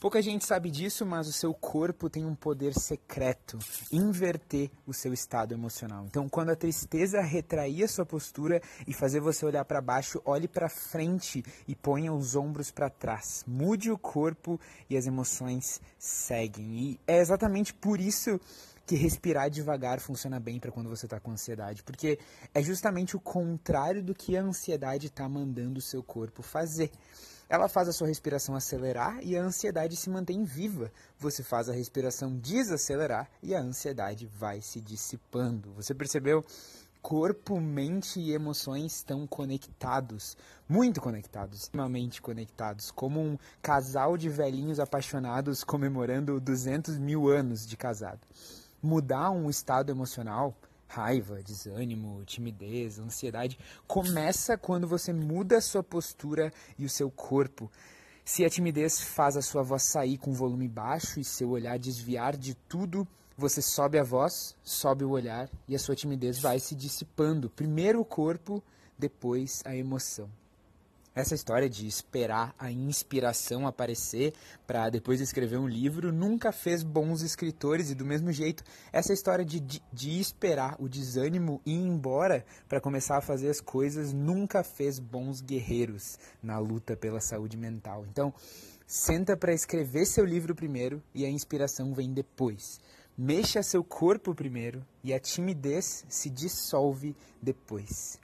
Pouca gente sabe disso, mas o seu corpo tem um poder secreto, inverter o seu estado emocional. Então, quando a tristeza retrair a sua postura e fazer você olhar para baixo, olhe para frente e ponha os ombros para trás. Mude o corpo e as emoções seguem. E é exatamente por isso que respirar devagar funciona bem para quando você está com ansiedade, porque é justamente o contrário do que a ansiedade está mandando o seu corpo fazer. Ela faz a sua respiração acelerar e a ansiedade se mantém viva. Você faz a respiração desacelerar e a ansiedade vai se dissipando. Você percebeu? Corpo, mente e emoções estão conectados, muito conectados, extremamente conectados, como um casal de velhinhos apaixonados comemorando 200 mil anos de casado. Mudar um estado emocional raiva, desânimo, timidez, ansiedade, começa quando você muda a sua postura e o seu corpo. Se a timidez faz a sua voz sair com volume baixo e seu olhar desviar de tudo, você sobe a voz, sobe o olhar e a sua timidez vai se dissipando. Primeiro o corpo, depois a emoção. Essa história de esperar a inspiração aparecer para depois escrever um livro nunca fez bons escritores e do mesmo jeito essa história de, de, de esperar o desânimo ir embora para começar a fazer as coisas nunca fez bons guerreiros na luta pela saúde mental. Então senta para escrever seu livro primeiro e a inspiração vem depois. Mexa seu corpo primeiro e a timidez se dissolve depois.